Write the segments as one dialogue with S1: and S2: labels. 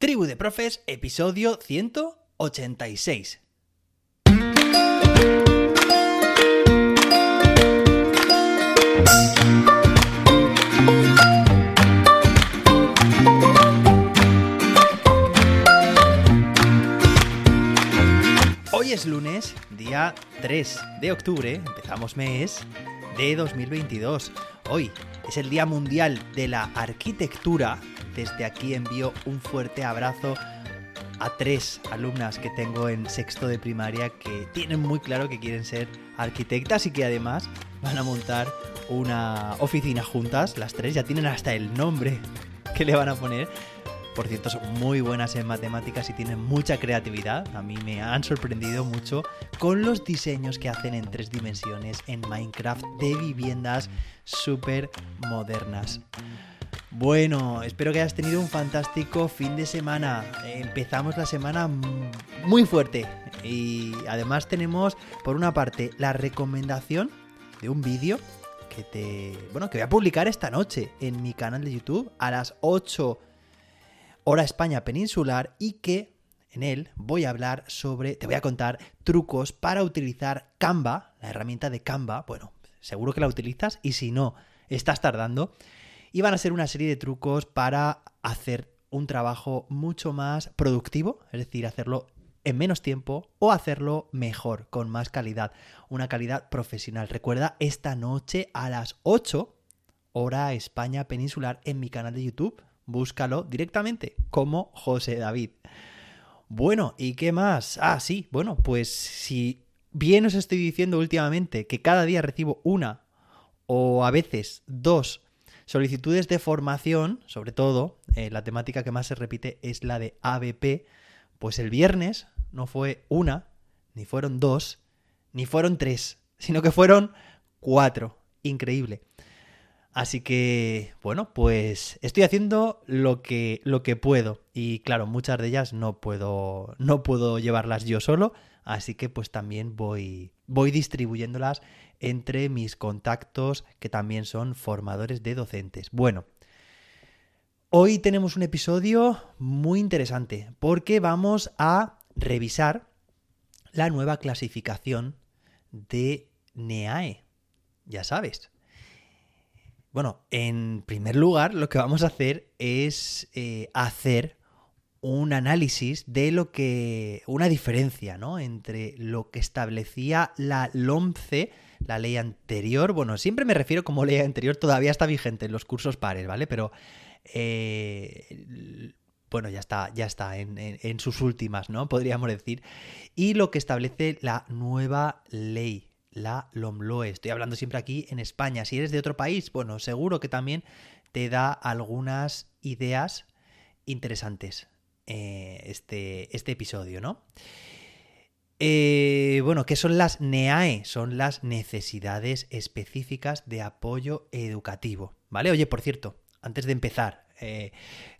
S1: Tribu de Profes, episodio 186. Hoy es lunes, día 3 de octubre, empezamos mes de 2022. Hoy es el Día Mundial de la Arquitectura. Desde aquí envío un fuerte abrazo a tres alumnas que tengo en sexto de primaria que tienen muy claro que quieren ser arquitectas y que además van a montar una oficina juntas, las tres, ya tienen hasta el nombre que le van a poner. Por cierto, son muy buenas en matemáticas y tienen mucha creatividad. A mí me han sorprendido mucho con los diseños que hacen en tres dimensiones en Minecraft de viviendas súper modernas. Bueno, espero que hayas tenido un fantástico fin de semana. Empezamos la semana muy fuerte y además tenemos por una parte la recomendación de un vídeo que te, bueno, que voy a publicar esta noche en mi canal de YouTube a las 8 hora España peninsular y que en él voy a hablar sobre, te voy a contar trucos para utilizar Canva, la herramienta de Canva. Bueno, seguro que la utilizas y si no, estás tardando. Y van a ser una serie de trucos para hacer un trabajo mucho más productivo, es decir, hacerlo en menos tiempo o hacerlo mejor, con más calidad, una calidad profesional. Recuerda, esta noche a las 8, hora España peninsular, en mi canal de YouTube. Búscalo directamente como José David. Bueno, ¿y qué más? Ah, sí, bueno, pues si bien os estoy diciendo últimamente que cada día recibo una o a veces dos solicitudes de formación, sobre todo, eh, la temática que más se repite es la de ABP, pues el viernes no fue una, ni fueron dos, ni fueron tres, sino que fueron cuatro. Increíble. Así que, bueno, pues estoy haciendo lo que, lo que puedo. Y claro, muchas de ellas no puedo, no puedo llevarlas yo solo. Así que pues también voy, voy distribuyéndolas entre mis contactos que también son formadores de docentes. Bueno, hoy tenemos un episodio muy interesante porque vamos a revisar la nueva clasificación de NEAE. Ya sabes. Bueno, en primer lugar, lo que vamos a hacer es eh, hacer un análisis de lo que. una diferencia, ¿no? Entre lo que establecía la LOMCE, la ley anterior. Bueno, siempre me refiero como ley anterior, todavía está vigente en los cursos pares, ¿vale? Pero. Eh, bueno, ya está, ya está en, en sus últimas, ¿no? Podríamos decir. Y lo que establece la nueva ley, la LOMLOE. Estoy hablando siempre aquí en España. Si eres de otro país, bueno, seguro que también te da algunas ideas interesantes eh, este, este episodio, ¿no? Eh, bueno, ¿qué son las NEAE? Son las necesidades específicas de apoyo educativo, ¿vale? Oye, por cierto, antes de empezar, eh,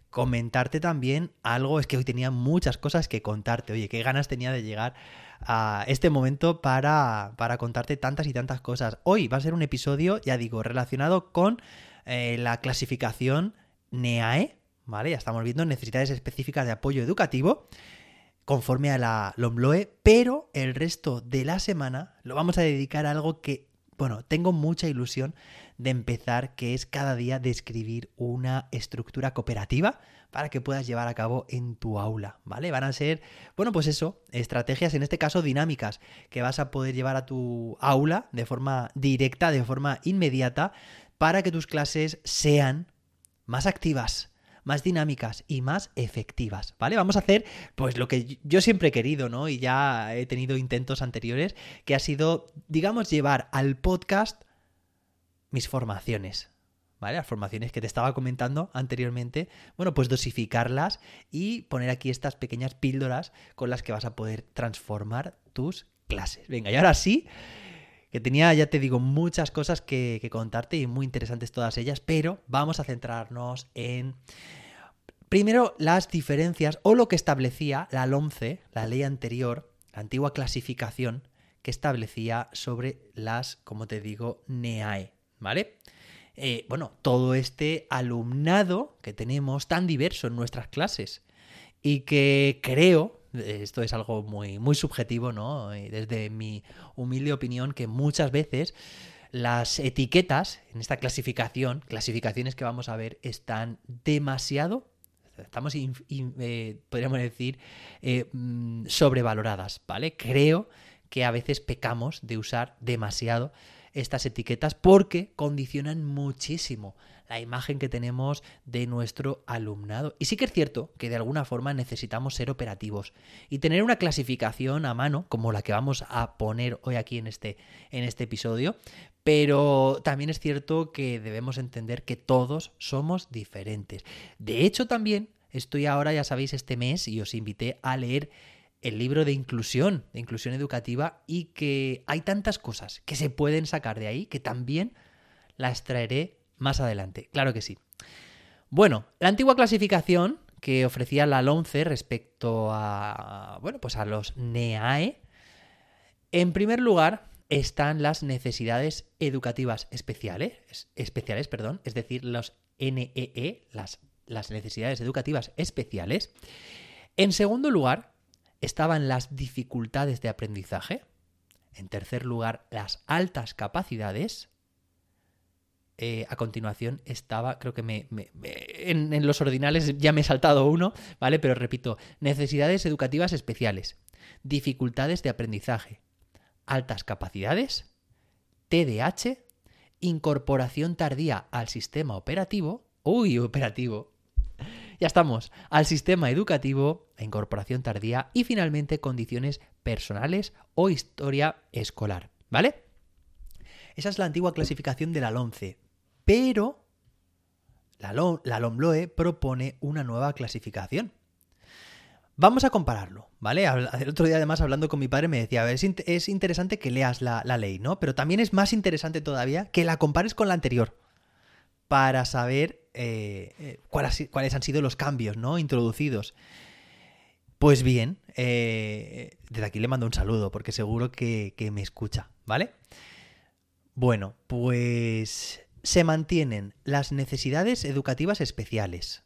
S1: comentarte también algo, es que hoy tenía muchas cosas que contarte, oye, qué ganas tenía de llegar a este momento para, para contarte tantas y tantas cosas. Hoy va a ser un episodio, ya digo, relacionado con la clasificación NEAE, ¿vale? Ya estamos viendo necesidades específicas de apoyo educativo conforme a la LOMLOE, pero el resto de la semana lo vamos a dedicar a algo que, bueno, tengo mucha ilusión de empezar, que es cada día describir una estructura cooperativa para que puedas llevar a cabo en tu aula, ¿vale? Van a ser, bueno, pues eso, estrategias, en este caso dinámicas, que vas a poder llevar a tu aula de forma directa, de forma inmediata, para que tus clases sean más activas, más dinámicas y más efectivas, ¿vale? Vamos a hacer pues lo que yo siempre he querido, ¿no? Y ya he tenido intentos anteriores, que ha sido, digamos, llevar al podcast mis formaciones, ¿vale? Las formaciones que te estaba comentando anteriormente, bueno, pues dosificarlas y poner aquí estas pequeñas píldoras con las que vas a poder transformar tus clases. Venga, y ahora sí, que tenía, ya te digo, muchas cosas que, contarte y muy interesantes todas ellas, pero vamos a centrarnos en, primero, las diferencias o lo que establecía la LOMCE, la ley anterior, la antigua clasificación que establecía sobre las, como te digo, NEAE, ¿vale? Eh, bueno, todo este alumnado que tenemos tan diverso en nuestras clases y que creo, esto es algo muy, muy subjetivo, ¿no? Desde mi humilde opinión, que muchas veces las etiquetas en esta clasificación, clasificaciones que vamos a ver, están demasiado, estamos, eh, podríamos decir, eh, mm, sobrevaloradas, ¿vale? Creo que a veces pecamos de usar demasiado estas etiquetas porque condicionan muchísimo la imagen que tenemos de nuestro alumnado. Y sí que es cierto que de alguna forma necesitamos ser operativos y tener una clasificación a mano, como la que vamos a poner hoy aquí en este, en este episodio, pero también es cierto que debemos entender que todos somos diferentes. De hecho, también estoy ahora, ya sabéis, este mes y os invité a leer el libro de inclusión, de inclusión educativa, y que hay tantas cosas que se pueden sacar de ahí que también las traeré más adelante. Claro que sí. Bueno, la antigua clasificación que ofrecía la LONCE respecto a, bueno, pues a los NEAE, en primer lugar están las necesidades educativas especiales, especiales, perdón, es decir, los NEE, e, las, las necesidades educativas especiales. En segundo lugar, estaban las dificultades de aprendizaje. En tercer lugar, las altas capacidades. Eh, a continuación estaba, creo que me, en, los ordinales ya me he saltado uno, ¿vale? Pero repito, necesidades educativas especiales, dificultades de aprendizaje, altas capacidades, TDAH, incorporación tardía al sistema operativo, uy, operativo, ya estamos. Al sistema educativo, la incorporación tardía y finalmente condiciones personales o historia escolar. ¿Vale? Esa es la antigua clasificación de la LONCE. Pero la, LOMLOE propone una nueva clasificación. Vamos a compararlo, ¿vale? El otro día además hablando con mi padre me decía, es, es interesante que leas la, ley, ¿no? Pero también es más interesante todavía que la compares con la anterior para saber eh, eh, cuáles, han sido los cambios ¿no? introducidos. Pues bien, eh, desde aquí le mando un saludo porque seguro que, que me escucha, ¿vale? Bueno, pues se mantienen las necesidades educativas especiales,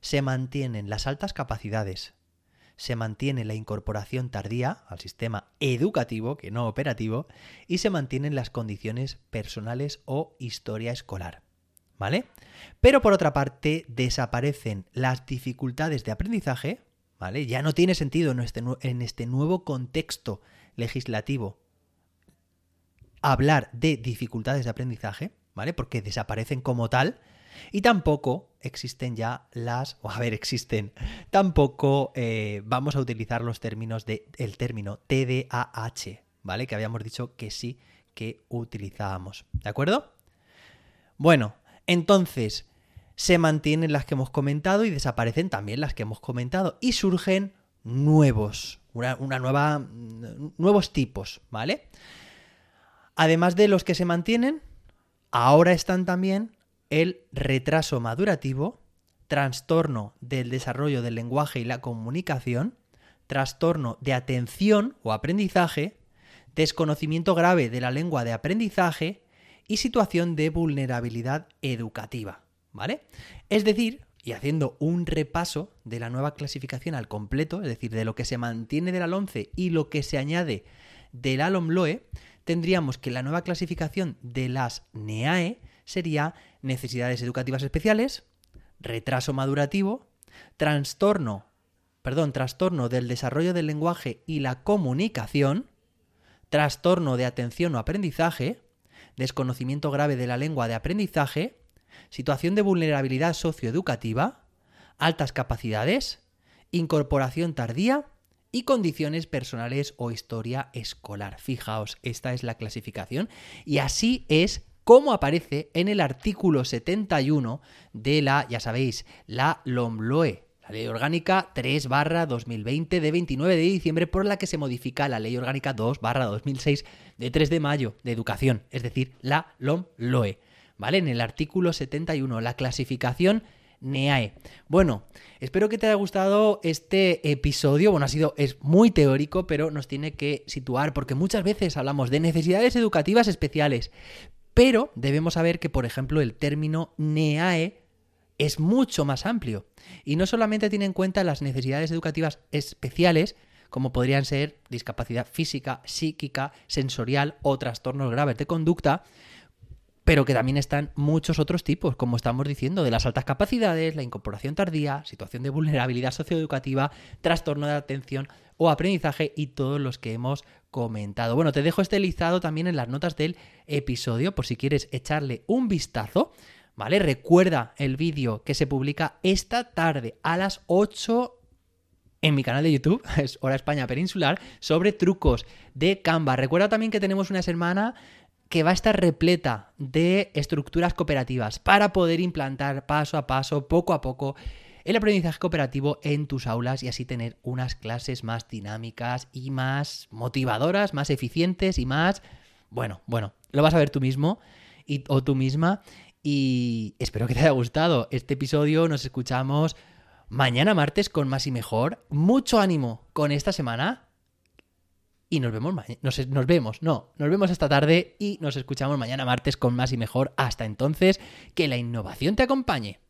S1: se mantienen las altas capacidades, se mantiene la incorporación tardía al sistema educativo, que no operativo, y se mantienen las condiciones personales o historia escolar. ¿Vale? Pero por otra parte, desaparecen las dificultades de aprendizaje, ¿vale? Ya no tiene sentido en este, en este nuevo contexto legislativo hablar de dificultades de aprendizaje, ¿vale? Porque desaparecen como tal. Y tampoco existen ya las, o a ver, existen, tampoco eh, vamos a utilizar los términos de, el término TDAH, ¿vale? Que habíamos dicho que sí que utilizábamos, ¿de acuerdo? Bueno, entonces, se mantienen las que hemos comentado y desaparecen también las que hemos comentado. Y surgen nuevos, una, nueva, nuevos tipos, ¿vale? Además de los que se mantienen, ahora están también el retraso madurativo, trastorno del desarrollo del lenguaje y la comunicación, trastorno de atención o aprendizaje, desconocimiento grave de la lengua de aprendizaje y situación de vulnerabilidad educativa, ¿vale? Es decir, y haciendo un repaso de la nueva clasificación al completo, es decir, de lo que se mantiene del ALONCE y lo que se añade del ALOMLOE, tendríamos que la nueva clasificación de las NEAE sería necesidades educativas especiales, retraso madurativo, trastorno, perdón, trastorno del desarrollo del lenguaje y la comunicación, trastorno de atención o aprendizaje, desconocimiento grave de la lengua de aprendizaje, situación de vulnerabilidad socioeducativa, altas capacidades, incorporación tardía y condiciones personales o historia escolar. Fijaos, esta es la clasificación y así es como aparece en el artículo 71 de la, ya sabéis, la LOMLOE, Ley Orgánica 3 2020 de 29 de diciembre por la que se modifica la Ley Orgánica 2 2006 de 3 de mayo de Educación, es decir, la LOM-LOE. ¿Vale? En el artículo 71, la clasificación NEAE. Bueno, espero que te haya gustado este episodio. Bueno, ha sido, es muy teórico, pero nos tiene que situar, porque muchas veces hablamos de necesidades educativas especiales, pero debemos saber que, por ejemplo, el término NEAE es mucho más amplio y no solamente tiene en cuenta las necesidades educativas especiales, como podrían ser discapacidad física, psíquica, sensorial o trastornos graves de conducta, pero que también están muchos otros tipos, como estamos diciendo, de las altas capacidades, la incorporación tardía, situación de vulnerabilidad socioeducativa, trastorno de atención o aprendizaje y todos los que hemos comentado. Bueno, te dejo este listado también en las notas del episodio por si quieres echarle un vistazo. ¿Vale? Recuerda el vídeo que se publica esta tarde a las 8 en mi canal de YouTube, es Hora España Peninsular, sobre trucos de Canva. Recuerda también que tenemos una semana que va a estar repleta de estructuras cooperativas para poder implantar paso a paso, poco a poco, el aprendizaje cooperativo en tus aulas y así tener unas clases más dinámicas y más motivadoras, más eficientes y más... Bueno, bueno, lo vas a ver tú mismo y, o tú misma y espero que te haya gustado este episodio. Nos escuchamos mañana martes con más y mejor. Mucho ánimo con esta semana y nos vemos. Nos, nos, vemos, no, nos vemos esta tarde y nos escuchamos mañana martes con más y mejor. Hasta entonces, que la innovación te acompañe.